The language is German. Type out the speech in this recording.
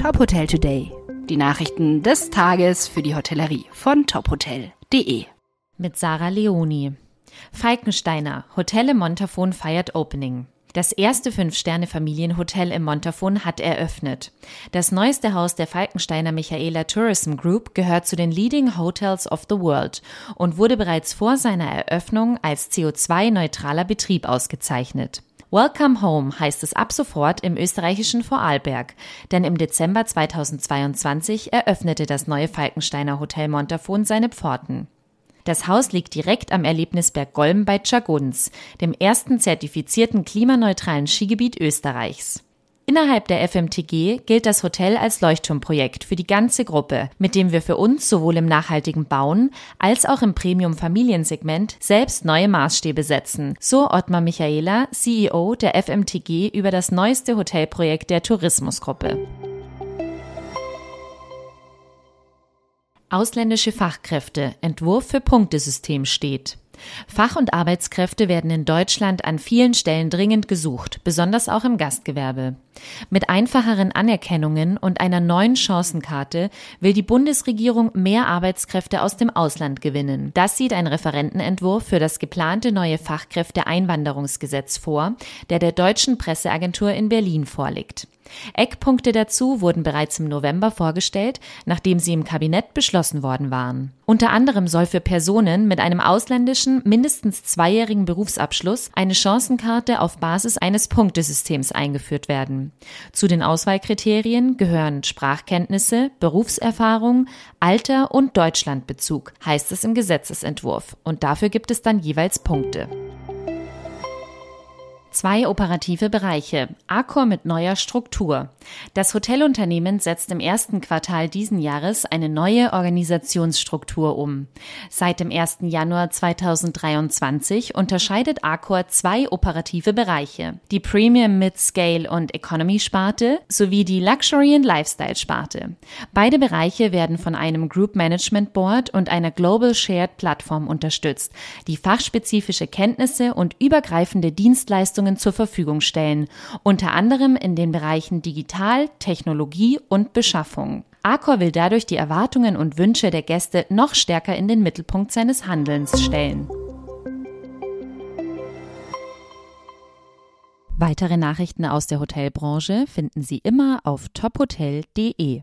Top Hotel Today. Die Nachrichten des Tages für die Hotellerie von tophotel.de. Mit Sarah Leoni. Falkensteiner, Hotel im Montafon feiert Opening. Das erste Fünf-Sterne-Familienhotel im Montafon hat eröffnet. Das neueste Haus der Falkensteiner Michaela Tourism Group gehört zu den Leading Hotels of the World und wurde bereits vor seiner Eröffnung als CO2-neutraler Betrieb ausgezeichnet. Welcome Home heißt es ab sofort im österreichischen Vorarlberg, denn im Dezember 2022 eröffnete das neue Falkensteiner Hotel Montafon seine Pforten. Das Haus liegt direkt am Erlebnisberg Golm bei Chagunz, dem ersten zertifizierten klimaneutralen Skigebiet Österreichs. Innerhalb der FMTG gilt das Hotel als Leuchtturmprojekt für die ganze Gruppe, mit dem wir für uns sowohl im nachhaltigen Bauen als auch im Premium-Familiensegment selbst neue Maßstäbe setzen, so Ottmar Michaela, CEO der FMTG über das neueste Hotelprojekt der Tourismusgruppe. Ausländische Fachkräfte, Entwurf für Punktesystem steht. Fach- und Arbeitskräfte werden in Deutschland an vielen Stellen dringend gesucht, besonders auch im Gastgewerbe. Mit einfacheren Anerkennungen und einer neuen Chancenkarte will die Bundesregierung mehr Arbeitskräfte aus dem Ausland gewinnen. Das sieht ein Referentenentwurf für das geplante neue Fachkräfteeinwanderungsgesetz vor, der der deutschen Presseagentur in Berlin vorliegt. Eckpunkte dazu wurden bereits im November vorgestellt, nachdem sie im Kabinett beschlossen worden waren. Unter anderem soll für Personen mit einem ausländischen mindestens zweijährigen Berufsabschluss eine Chancenkarte auf Basis eines Punktesystems eingeführt werden. Zu den Auswahlkriterien gehören Sprachkenntnisse, Berufserfahrung, Alter und Deutschlandbezug, heißt es im Gesetzesentwurf. Und dafür gibt es dann jeweils Punkte. Zwei operative Bereiche. Accor mit neuer Struktur. Das Hotelunternehmen setzt im ersten Quartal diesen Jahres eine neue Organisationsstruktur um. Seit dem 1. Januar 2023 unterscheidet Accor zwei operative Bereiche. Die Premium, Mid-Scale und Economy Sparte sowie die Luxury and Lifestyle Sparte. Beide Bereiche werden von einem Group Management Board und einer Global Shared Plattform unterstützt, die fachspezifische Kenntnisse und übergreifende Dienstleistungen Leistungen zur Verfügung stellen, unter anderem in den Bereichen Digital, Technologie und Beschaffung. Accor will dadurch die Erwartungen und Wünsche der Gäste noch stärker in den Mittelpunkt seines Handelns stellen. Weitere Nachrichten aus der Hotelbranche finden Sie immer auf tophotel.de.